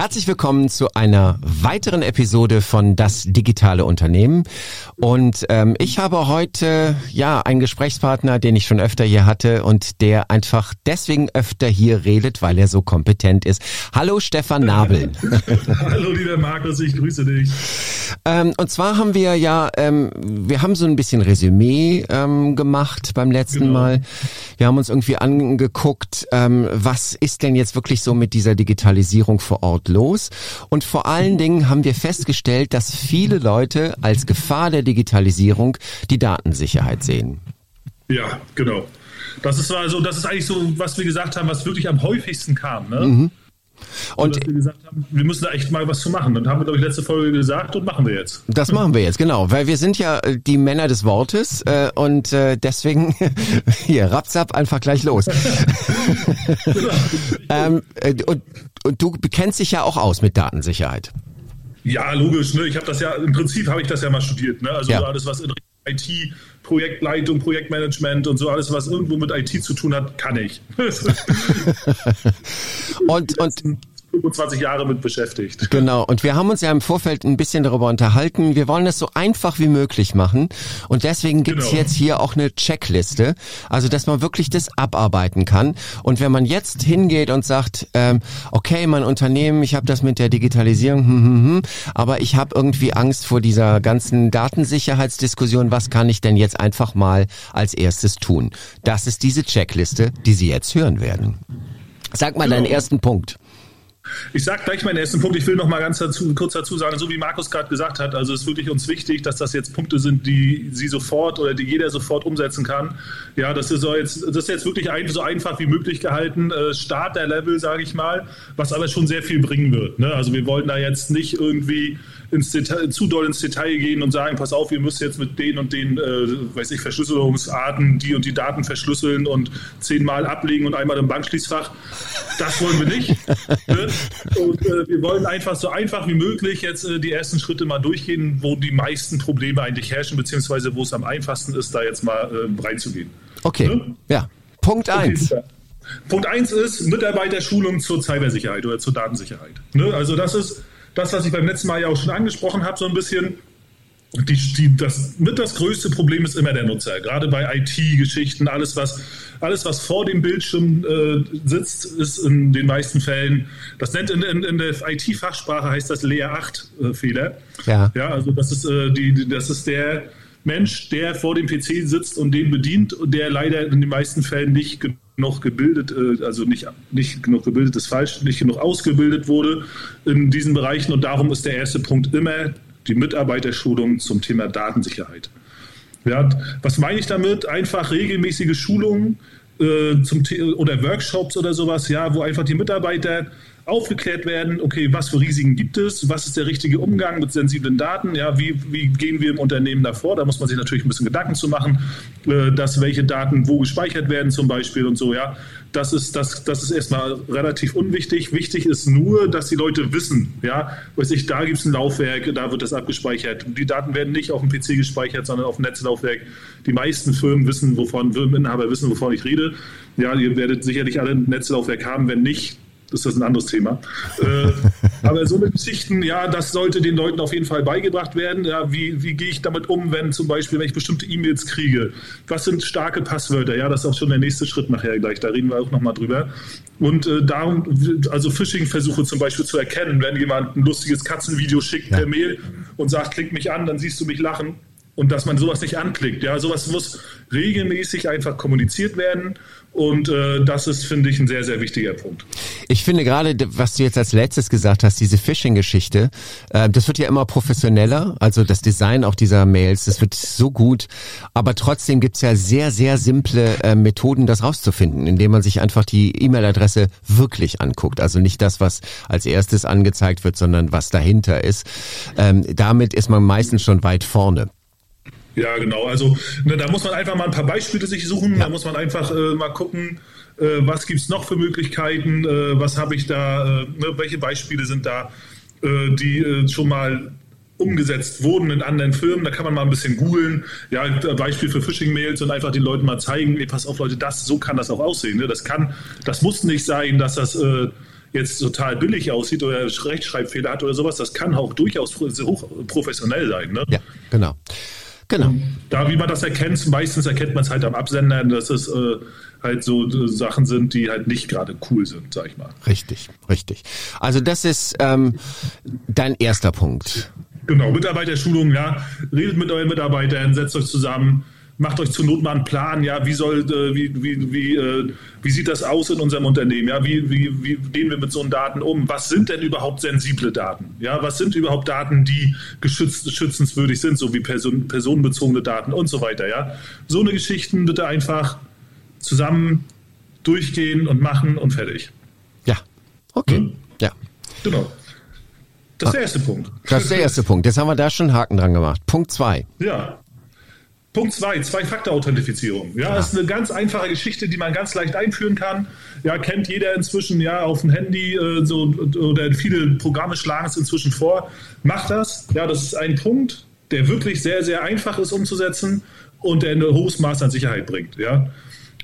Herzlich willkommen zu einer weiteren Episode von Das digitale Unternehmen. Und ähm, ich habe heute ja einen Gesprächspartner, den ich schon öfter hier hatte und der einfach deswegen öfter hier redet, weil er so kompetent ist. Hallo Stefan Nabel. Hallo lieber Markus, ich grüße dich. Ähm, und zwar haben wir ja, ähm, wir haben so ein bisschen Resümee ähm, gemacht beim letzten genau. Mal. Wir haben uns irgendwie angeguckt, ähm, was ist denn jetzt wirklich so mit dieser Digitalisierung vor Ort los. Und vor allen Dingen haben wir festgestellt, dass viele Leute als Gefahr der Digitalisierung die Datensicherheit sehen. Ja, genau. Das ist also, das ist eigentlich so, was wir gesagt haben, was wirklich am häufigsten kam. Ne? Mhm. Und dass wir gesagt haben, wir müssen da echt mal was zu machen. Und haben wir, glaube ich, letzte Folge gesagt und machen wir jetzt. Das machen wir jetzt, genau. Weil wir sind ja äh, die Männer des Wortes äh, und äh, deswegen hier, rapsap, einfach gleich los. genau. ähm, äh, und und du bekennst dich ja auch aus mit Datensicherheit. Ja, logisch. Ne? Ich habe das ja, im Prinzip habe ich das ja mal studiert. Ne? Also ja. alles, was in IT, Projektleitung, Projektmanagement und so alles, was irgendwo mit IT zu tun hat, kann ich. und, und 25 Jahre mit beschäftigt. Genau. Und wir haben uns ja im Vorfeld ein bisschen darüber unterhalten. Wir wollen es so einfach wie möglich machen. Und deswegen gibt es genau. jetzt hier auch eine Checkliste. Also, dass man wirklich das abarbeiten kann. Und wenn man jetzt hingeht und sagt, ähm, okay, mein Unternehmen, ich habe das mit der Digitalisierung, hm, hm, hm, aber ich habe irgendwie Angst vor dieser ganzen Datensicherheitsdiskussion. Was kann ich denn jetzt einfach mal als erstes tun? Das ist diese Checkliste, die Sie jetzt hören werden. Sag mal genau. deinen ersten Punkt. Ich sage gleich meinen ersten Punkt. Ich will noch mal ganz dazu, kurz dazu sagen, so wie Markus gerade gesagt hat, also es ist wirklich uns wichtig, dass das jetzt Punkte sind, die Sie sofort oder die jeder sofort umsetzen kann. Ja, das ist, so jetzt, das ist jetzt wirklich ein, so einfach wie möglich gehalten. Äh, Start der Level, sage ich mal, was aber schon sehr viel bringen wird. Ne? Also wir wollten da jetzt nicht irgendwie ins Detail, zu doll ins Detail gehen und sagen, pass auf, ihr müsst jetzt mit den und den, äh, weiß ich, Verschlüsselungsarten die und die Daten verschlüsseln und zehnmal ablegen und einmal im Bankschließfach. Das wollen wir nicht. ne? Und äh, wir wollen einfach so einfach wie möglich jetzt äh, die ersten Schritte mal durchgehen, wo die meisten Probleme eigentlich herrschen, beziehungsweise wo es am einfachsten ist, da jetzt mal äh, reinzugehen. Okay, ne? ja. Punkt eins. Okay, Punkt eins ist Mitarbeiterschulung zur Cybersicherheit oder zur Datensicherheit. Ne? Also das ist das, was ich beim letzten Mal ja auch schon angesprochen habe, so ein bisschen. Die, die, das, mit das größte Problem ist immer der Nutzer. Gerade bei IT-Geschichten, alles was, alles, was vor dem Bildschirm äh, sitzt, ist in den meisten Fällen, das nennt in, in, in der IT-Fachsprache heißt das Layer 8-Fehler. Äh, ja. ja, also das ist, äh, die, das ist der Mensch, der vor dem PC sitzt und den bedient und der leider in den meisten Fällen nicht noch gebildet, äh, also nicht, nicht genug gebildet ist falsch, nicht genug ausgebildet wurde in diesen Bereichen. Und darum ist der erste Punkt immer die Mitarbeiterschulung zum Thema Datensicherheit. Ja, was meine ich damit? Einfach regelmäßige Schulungen äh, zum oder Workshops oder sowas, ja, wo einfach die Mitarbeiter aufgeklärt werden, okay, was für Risiken gibt es, was ist der richtige Umgang mit sensiblen Daten, ja, wie, wie gehen wir im Unternehmen davor, da muss man sich natürlich ein bisschen Gedanken zu machen, äh, dass welche Daten wo gespeichert werden zum Beispiel und so, ja, das ist, das, das ist erstmal relativ unwichtig. Wichtig ist nur, dass die Leute wissen, ja, weiß ich, da gibt es ein Laufwerk, da wird das abgespeichert. Die Daten werden nicht auf dem PC gespeichert, sondern auf dem Netzlaufwerk. Die meisten Firmen wissen, wovon, Firmeninhaber wissen, wovon ich rede. Ja, ihr werdet sicherlich alle ein Netzlaufwerk haben. Wenn nicht, ist das ein anderes Thema. äh, aber so eine Geschichten, ja, das sollte den Leuten auf jeden Fall beigebracht werden. Ja, wie, wie gehe ich damit um, wenn zum Beispiel, wenn ich bestimmte E-Mails kriege? Was sind starke Passwörter? Ja, das ist auch schon der nächste Schritt nachher gleich. Da reden wir auch nochmal drüber. Und äh, darum, also Phishing-Versuche zum Beispiel zu erkennen, wenn jemand ein lustiges Katzenvideo schickt ja. per Mail und sagt, klick mich an, dann siehst du mich lachen und dass man sowas nicht anklickt. Ja, sowas muss regelmäßig einfach kommuniziert werden und äh, das ist, finde ich, ein sehr, sehr wichtiger Punkt. Ich finde gerade, was du jetzt als letztes gesagt hast, diese Phishing-Geschichte, äh, das wird ja immer professioneller. Also das Design auch dieser Mails, das wird so gut. Aber trotzdem gibt's ja sehr, sehr simple äh, Methoden, das rauszufinden, indem man sich einfach die E-Mail-Adresse wirklich anguckt. Also nicht das, was als erstes angezeigt wird, sondern was dahinter ist. Ähm, damit ist man meistens schon weit vorne. Ja, genau. Also ne, da muss man einfach mal ein paar Beispiele sich suchen. Ja. Da muss man einfach äh, mal gucken, äh, was gibt es noch für Möglichkeiten, äh, was habe ich da, äh, ne, welche Beispiele sind da, äh, die äh, schon mal umgesetzt wurden in anderen Firmen. Da kann man mal ein bisschen googeln. Ja, Beispiel für Phishing-Mails und einfach den Leuten mal zeigen, ey, pass auf Leute, das, so kann das auch aussehen. Ne? Das kann, das muss nicht sein, dass das jetzt total billig aussieht oder Rechtschreibfehler hat oder sowas, das kann auch durchaus hoch professionell sein. Ne? Ja, genau. Genau. Da, wie man das erkennt, meistens erkennt man es halt am Absender, dass es äh, halt so äh, Sachen sind, die halt nicht gerade cool sind, sag ich mal. Richtig, richtig. Also das ist ähm, dein erster Punkt. Genau, Mitarbeiterschulung, ja. Redet mit euren Mitarbeitern, setzt euch zusammen, macht euch zur Not mal einen Plan, ja, wie soll, äh, wie, wie, wie, äh, wie sieht das aus in unserem Unternehmen, ja, wie, wie, wie gehen wir mit so Daten um, was sind denn überhaupt sensible Daten, ja, was sind überhaupt Daten, die geschützt, schützenswürdig sind, so wie person, personenbezogene Daten und so weiter, ja. So eine Geschichten bitte einfach zusammen durchgehen und machen und fertig. Ja, okay, hm? ja. Genau. Das ist der erste Punkt. Das ist der erste Punkt. Jetzt haben wir da schon einen Haken dran gemacht. Punkt zwei. Ja. Punkt zwei, Zwei-Faktor-Authentifizierung. Ja, das ist eine ganz einfache Geschichte, die man ganz leicht einführen kann. Ja, kennt jeder inzwischen ja auf dem Handy äh, so oder viele Programme schlagen es inzwischen vor. Macht das. Ja, das ist ein Punkt, der wirklich sehr, sehr einfach ist umzusetzen und der ein hohes Maß an Sicherheit bringt. Ja.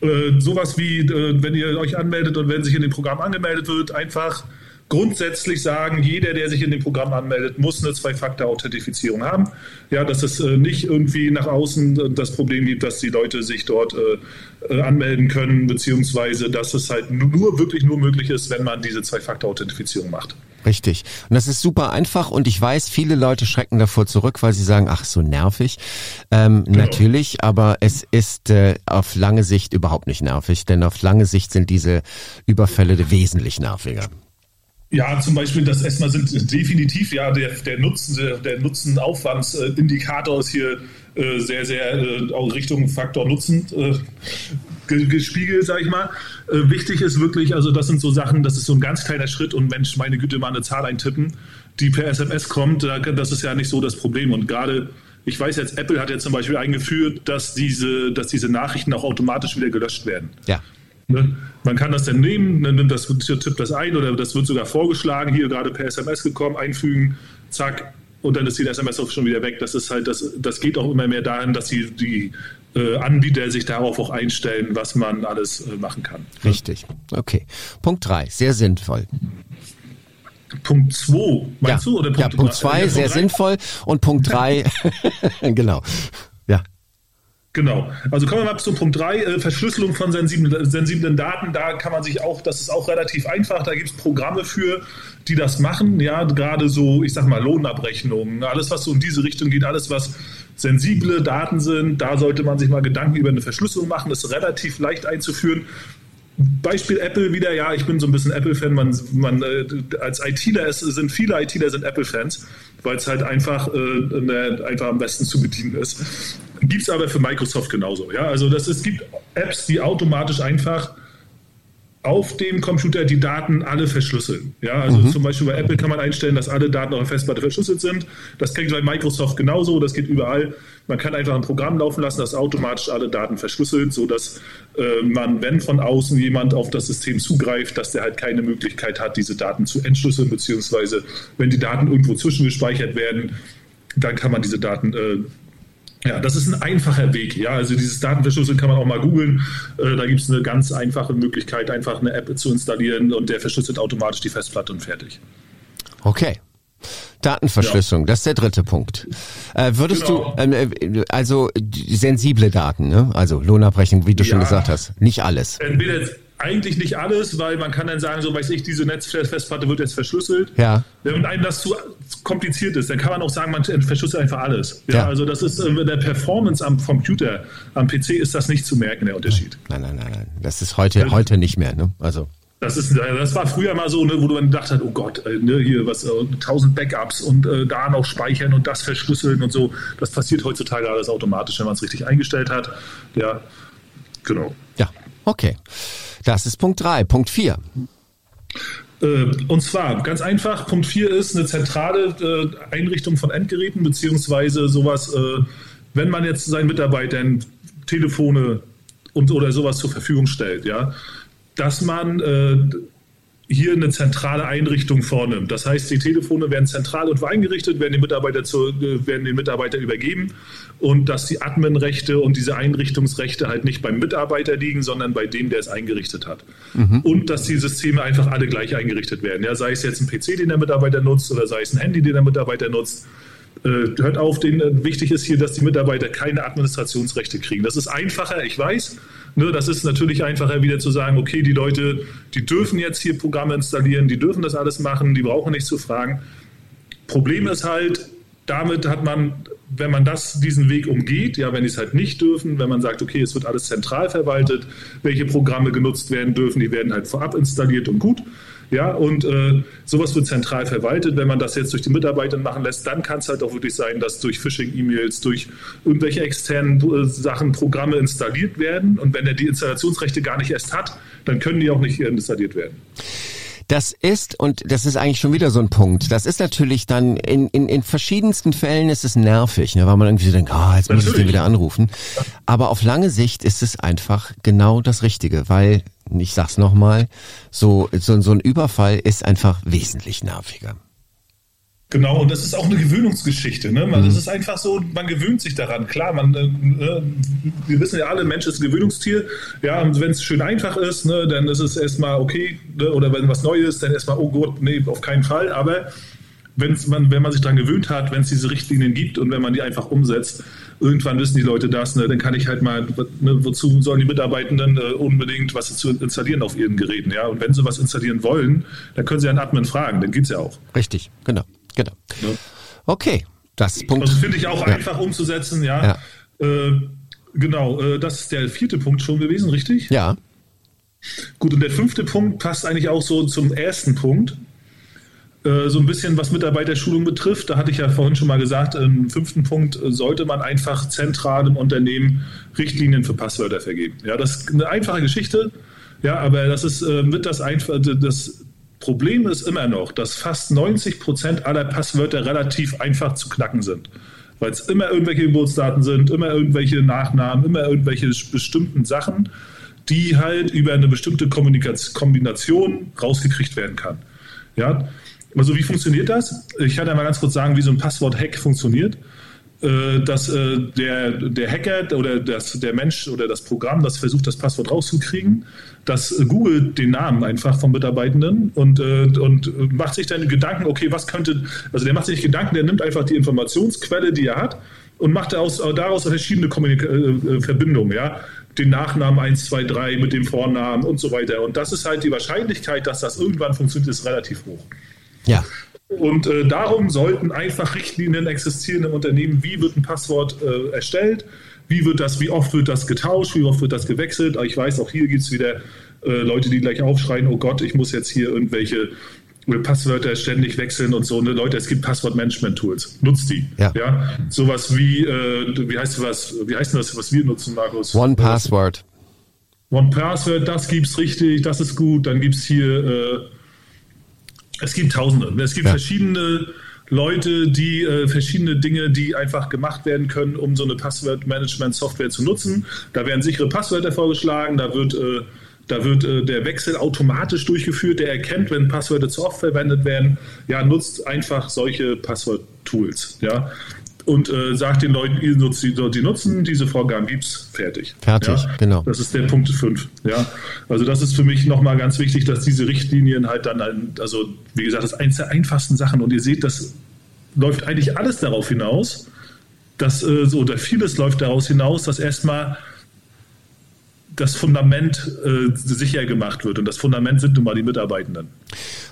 Äh, sowas wie, äh, wenn ihr euch anmeldet und wenn sich in dem Programm angemeldet wird, einfach grundsätzlich sagen, jeder, der sich in dem Programm anmeldet, muss eine Zwei-Faktor-Authentifizierung haben. Ja, dass es äh, nicht irgendwie nach außen äh, das Problem gibt, dass die Leute sich dort äh, äh, anmelden können, beziehungsweise dass es halt nur wirklich nur möglich ist, wenn man diese Zwei-Faktor-Authentifizierung macht. Richtig. Und das ist super einfach und ich weiß, viele Leute schrecken davor zurück, weil sie sagen, ach, so nervig. Ähm, genau. Natürlich, aber es ist äh, auf lange Sicht überhaupt nicht nervig, denn auf lange Sicht sind diese Überfälle wesentlich nerviger. Ja, zum Beispiel das erstmal sind definitiv ja der, der Nutzen, der, der Nutzen-Aufwandsindikator ist hier äh, sehr, sehr äh, auch Richtung Faktor Nutzen äh, gespiegelt, sag ich mal. Äh, wichtig ist wirklich, also das sind so Sachen, das ist so ein ganz kleiner Schritt und Mensch, meine Güte, mal eine Zahl eintippen, die per SMS kommt, das ist ja nicht so das Problem und gerade ich weiß jetzt, Apple hat jetzt zum Beispiel eingeführt, dass diese, dass diese Nachrichten auch automatisch wieder gelöscht werden. Ja. Ne? Man kann das dann nehmen, dann nimmt das, tippt das ein oder das wird sogar vorgeschlagen, hier gerade per SMS gekommen, einfügen, zack, und dann ist die SMS auch schon wieder weg. Das ist halt, das, das geht auch immer mehr dahin, dass die, die äh, Anbieter sich darauf auch einstellen, was man alles äh, machen kann. Richtig. Okay. Punkt drei, sehr sinnvoll. Punkt 2, meinst ja. du? Oder Punkt ja, Punkt 2, sehr drei? sinnvoll. Und Punkt 3, genau. Genau. Also kommen wir mal zu Punkt 3, äh, Verschlüsselung von sensiblen, sensiblen Daten. Da kann man sich auch, das ist auch relativ einfach, da gibt es Programme für, die das machen. Ja, gerade so, ich sag mal, Lohnabrechnungen, alles, was so in diese Richtung geht, alles, was sensible Daten sind, da sollte man sich mal Gedanken über eine Verschlüsselung machen. Das ist relativ leicht einzuführen. Beispiel Apple wieder, ja, ich bin so ein bisschen Apple-Fan. Man, man, äh, als ITler es sind viele ITler sind Apple-Fans, weil es halt einfach, äh, einfach am besten zu bedienen ist. Gibt es aber für Microsoft genauso. Ja? Also das, es gibt Apps, die automatisch einfach auf dem Computer die Daten alle verschlüsseln. Ja, also mhm. zum Beispiel bei Apple kann man einstellen, dass alle Daten auf der Festplatte verschlüsselt sind. Das geht bei Microsoft genauso, das geht überall. Man kann einfach ein Programm laufen lassen, das automatisch alle Daten verschlüsselt, sodass äh, man, wenn von außen jemand auf das System zugreift, dass der halt keine Möglichkeit hat, diese Daten zu entschlüsseln, beziehungsweise wenn die Daten irgendwo zwischengespeichert werden, dann kann man diese Daten äh, ja, das ist ein einfacher Weg. Ja, also dieses Datenverschlüsseln kann man auch mal googeln. Äh, da gibt es eine ganz einfache Möglichkeit, einfach eine App zu installieren und der verschlüsselt automatisch die Festplatte und fertig. Okay. Datenverschlüsselung, ja. das ist der dritte Punkt. Äh, würdest genau. du, ähm, äh, also sensible Daten, ne? also Lohnabrechnung, wie du ja. schon gesagt hast, nicht alles. Entweder eigentlich nicht alles, weil man kann dann sagen, so weiß ich, diese Netzfestplatte wird jetzt verschlüsselt. Ja. Wenn einem das zu kompliziert ist, dann kann man auch sagen, man verschlüsselt einfach alles. Ja, ja. Also das ist äh, der Performance am Computer, am PC ist das nicht zu merken, der Unterschied. Nein, nein, nein, nein. Das ist heute, ja. heute nicht mehr, ne? Also. Das, ist, das war früher mal so, ne, wo du dann gedacht hast, oh Gott, äh, ne, hier was, äh, 1000 Backups und äh, da noch speichern und das verschlüsseln und so. Das passiert heutzutage alles automatisch, wenn man es richtig eingestellt hat. Ja, genau. Okay. Das ist Punkt 3. Punkt 4. Äh, und zwar ganz einfach, Punkt 4 ist eine zentrale äh, Einrichtung von Endgeräten, beziehungsweise sowas, äh, wenn man jetzt seinen Mitarbeitern Telefone und oder sowas zur Verfügung stellt, ja, dass man hier eine zentrale Einrichtung vornimmt. Das heißt, die Telefone werden zentral und eingerichtet, werden den Mitarbeiter, zu, äh, werden den Mitarbeiter übergeben und dass die Adminrechte und diese Einrichtungsrechte halt nicht beim Mitarbeiter liegen, sondern bei dem, der es eingerichtet hat. Mhm. Und dass die Systeme einfach alle gleich eingerichtet werden. Ja, sei es jetzt ein PC, den der Mitarbeiter nutzt oder sei es ein Handy, den der Mitarbeiter nutzt. Äh, hört auf, den, äh, wichtig ist hier, dass die Mitarbeiter keine Administrationsrechte kriegen. Das ist einfacher, ich weiß. Ne, das ist natürlich einfacher, wieder zu sagen, okay, die Leute, die dürfen jetzt hier Programme installieren, die dürfen das alles machen, die brauchen nicht zu fragen. Problem ist halt, damit hat man, wenn man das, diesen Weg umgeht, ja, wenn die es halt nicht dürfen, wenn man sagt, okay, es wird alles zentral verwaltet, welche Programme genutzt werden dürfen, die werden halt vorab installiert und gut. Ja, und äh, sowas wird zentral verwaltet. Wenn man das jetzt durch die Mitarbeiter machen lässt, dann kann es halt auch wirklich sein, dass durch Phishing-E-Mails, durch irgendwelche externen äh, Sachen Programme installiert werden. Und wenn er die Installationsrechte gar nicht erst hat, dann können die auch nicht installiert werden. Das ist, und das ist eigentlich schon wieder so ein Punkt, das ist natürlich dann, in, in, in verschiedensten Fällen ist es nervig, ne, weil man irgendwie so denkt, ah, oh, jetzt muss ich den wieder anrufen. Aber auf lange Sicht ist es einfach genau das Richtige, weil, ich sag's nochmal, so, so, so ein Überfall ist einfach wesentlich nerviger. Genau, und das ist auch eine Gewöhnungsgeschichte. Ne? Man, mhm. Das ist einfach so, man gewöhnt sich daran. Klar, man, äh, äh wir wissen ja alle, Mensch ist ein Gewöhnungstier. Ja, und wenn es schön einfach ist, ne, dann ist es erstmal okay. Ne? Oder wenn was Neues, dann erstmal, oh Gott, nee, auf keinen Fall. Aber wenn's man, wenn man sich daran gewöhnt hat, wenn es diese Richtlinien gibt und wenn man die einfach umsetzt, irgendwann wissen die Leute das, ne, dann kann ich halt mal, ne, wozu sollen die Mitarbeitenden äh, unbedingt was zu installieren auf ihren Geräten, ja? Und wenn sie was installieren wollen, dann können sie einen Admin fragen, dann geht's ja auch. Richtig, genau. Genau. Ja. Okay, das Punkt. Also finde ich auch ja. einfach umzusetzen, ja. ja. Äh, genau, äh, das ist der vierte Punkt schon gewesen, richtig? Ja. Gut, und der fünfte Punkt passt eigentlich auch so zum ersten Punkt. Äh, so ein bisschen was Mitarbeiterschulung betrifft, da hatte ich ja vorhin schon mal gesagt, im fünften Punkt sollte man einfach zentral im Unternehmen Richtlinien für Passwörter vergeben. Ja, das ist eine einfache Geschichte, ja, aber das ist äh, mit das, einfach, das Problem ist immer noch, dass fast 90 Prozent aller Passwörter relativ einfach zu knacken sind. Weil es immer irgendwelche Geburtsdaten sind, immer irgendwelche Nachnamen, immer irgendwelche bestimmten Sachen, die halt über eine bestimmte Kombination rausgekriegt werden kann. Ja, also wie funktioniert das? Ich kann ja mal ganz kurz sagen, wie so ein Passwort-Hack funktioniert. Äh, dass äh, der, der Hacker oder das, der Mensch oder das Programm, das versucht, das Passwort rauszukriegen, das googelt den Namen einfach vom Mitarbeitenden und, äh, und macht sich dann Gedanken, okay, was könnte, also der macht sich Gedanken, der nimmt einfach die Informationsquelle, die er hat und macht daraus, daraus verschiedene Kommunika Verbindungen, ja den Nachnamen 1, 2, 3 mit dem Vornamen und so weiter. Und das ist halt die Wahrscheinlichkeit, dass das irgendwann funktioniert, ist relativ hoch. Ja. Und äh, darum sollten einfach Richtlinien existieren im Unternehmen. Wie wird ein Passwort äh, erstellt? Wie wird das, wie oft wird das getauscht? Wie oft wird das gewechselt? Ich weiß, auch hier gibt es wieder äh, Leute, die gleich aufschreien, oh Gott, ich muss jetzt hier irgendwelche äh, Passwörter ständig wechseln und so. Ne? Leute, es gibt Passwort-Management-Tools. Nutzt die. Ja. ja? Sowas wie, äh, wie heißt was, wie heißt das, was wir nutzen, Markus? One Password. One Password, das gibt's richtig, das ist gut. Dann gibt es hier äh, es gibt Tausende. Es gibt ja. verschiedene Leute, die äh, verschiedene Dinge, die einfach gemacht werden können, um so eine Passwort-Management-Software zu nutzen. Da werden sichere Passwörter vorgeschlagen, da wird, äh, da wird äh, der Wechsel automatisch durchgeführt, der erkennt, wenn Passwörter zu oft verwendet werden. Ja, nutzt einfach solche Passwort-Tools. Ja und äh, sagt den Leuten, ihr nutzt die, die nutzen, diese Vorgaben gibt's, fertig. Fertig, ja? genau. Das ist der Punkt 5. Ja? Also das ist für mich nochmal ganz wichtig, dass diese Richtlinien halt dann, also wie gesagt, das ist eines der einfachsten Sachen und ihr seht, das läuft eigentlich alles darauf hinaus, dass, äh, so, oder vieles läuft daraus hinaus, dass erstmal das Fundament äh, sicher gemacht wird. Und das Fundament sind nun mal die Mitarbeitenden.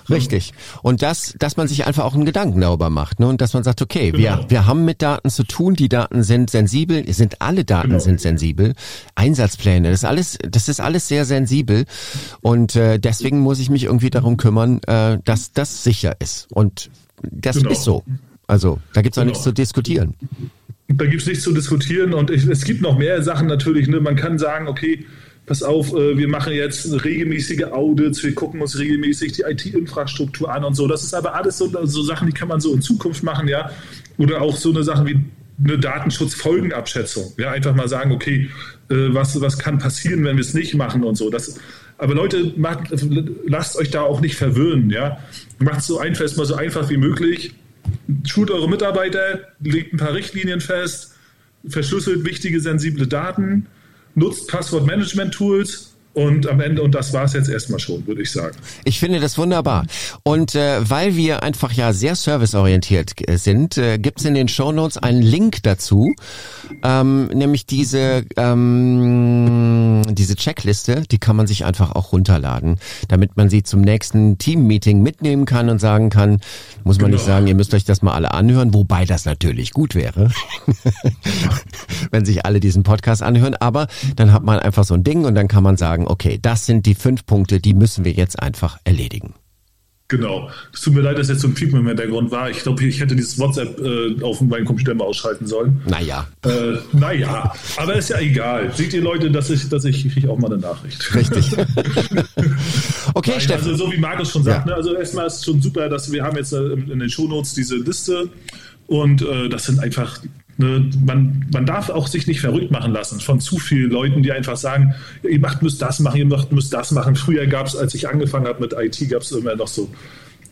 Richtig. Und das, dass man sich einfach auch einen Gedanken darüber macht, ne? Und dass man sagt, okay, genau. wir, wir haben mit Daten zu tun, die Daten sind sensibel, sind alle Daten genau. sind sensibel. Einsatzpläne, das ist alles, das ist alles sehr sensibel. Und äh, deswegen muss ich mich irgendwie darum kümmern, äh, dass das sicher ist. Und das genau. ist so. Also, da gibt's auch nichts genau. zu diskutieren. Da gibt es nichts zu diskutieren und ich, es gibt noch mehr Sachen natürlich. Ne? Man kann sagen, okay, pass auf, äh, wir machen jetzt regelmäßige Audits, wir gucken uns regelmäßig die IT-Infrastruktur an und so. Das ist aber alles so, so, Sachen, die kann man so in Zukunft machen, ja. Oder auch so eine Sache wie eine Datenschutzfolgenabschätzung. Ja, einfach mal sagen, okay, äh, was, was kann passieren, wenn wir es nicht machen und so. Das, aber Leute, macht, lasst euch da auch nicht verwöhnen. Ja? Macht es so einfach, mal so einfach wie möglich. Schult eure Mitarbeiter, legt ein paar Richtlinien fest, verschlüsselt wichtige, sensible Daten, nutzt Passwort-Management-Tools und am Ende, und das war es jetzt erstmal schon, würde ich sagen. Ich finde das wunderbar. Und äh, weil wir einfach ja sehr serviceorientiert äh, sind, äh, gibt es in den Show Notes einen Link dazu, ähm, nämlich diese, ähm, diese Checkliste, die kann man sich einfach auch runterladen, damit man sie zum nächsten Team-Meeting mitnehmen kann und sagen kann, muss man genau. nicht sagen, ihr müsst euch das mal alle anhören, wobei das natürlich gut wäre, wenn sich alle diesen Podcast anhören, aber dann hat man einfach so ein Ding und dann kann man sagen, sagen, okay, das sind die fünf Punkte, die müssen wir jetzt einfach erledigen. Genau. Es tut mir leid, dass jetzt so ein Piepen im Hintergrund war. Ich glaube, ich hätte dieses WhatsApp äh, auf meinem Computer mal ausschalten sollen. Naja. Äh, naja, aber ist ja egal. Seht ihr Leute, dass ich, dass ich kriege auch mal eine Nachricht. Richtig. okay, Nein, Steffen. Also so wie Markus schon sagt, ja. ne, also erstmal ist es schon super, dass wir haben jetzt äh, in den Shownotes diese Liste und äh, das sind einfach Ne, man, man darf auch sich nicht verrückt machen lassen von zu vielen Leuten, die einfach sagen, ihr macht, müsst das machen, ihr macht, müsst das machen. Früher gab es, als ich angefangen habe mit IT, gab es immer noch so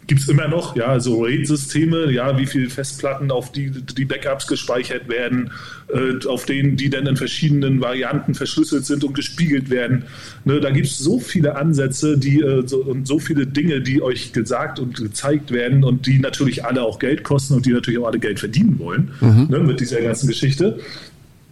gibt es immer noch, ja, so RAID-Systeme, ja, wie viele Festplatten auf die die Backups gespeichert werden, äh, auf denen die dann in verschiedenen Varianten verschlüsselt sind und gespiegelt werden. Ne, da gibt es so viele Ansätze, die äh, so, und so viele Dinge, die euch gesagt und gezeigt werden und die natürlich alle auch Geld kosten und die natürlich auch alle Geld verdienen wollen mhm. ne, mit dieser ganzen Geschichte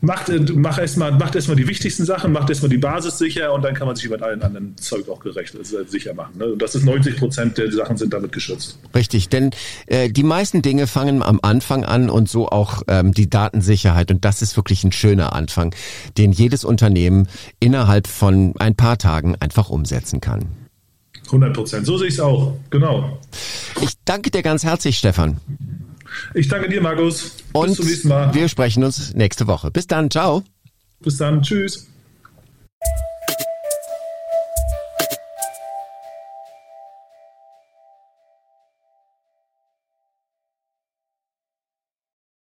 macht, äh, mach erstmal macht erstmal die wichtigsten Sachen, macht erstmal die Basis sicher und dann kann man sich über allen anderen Zeug auch gerecht also sicher machen. Ne? Und das ist 90 Prozent der Sachen sind damit geschützt. Richtig, denn äh, die meisten Dinge fangen am Anfang an und so auch ähm, die Datensicherheit und das ist wirklich ein schöner Anfang, den jedes Unternehmen innerhalb von ein paar Tagen einfach umsetzen kann. 100 Prozent, so sehe ich es auch, genau. Ich danke dir ganz herzlich, Stefan. Ich danke dir, Markus. Und Bis zum nächsten Mal. Wir sprechen uns nächste Woche. Bis dann. Ciao. Bis dann. Tschüss.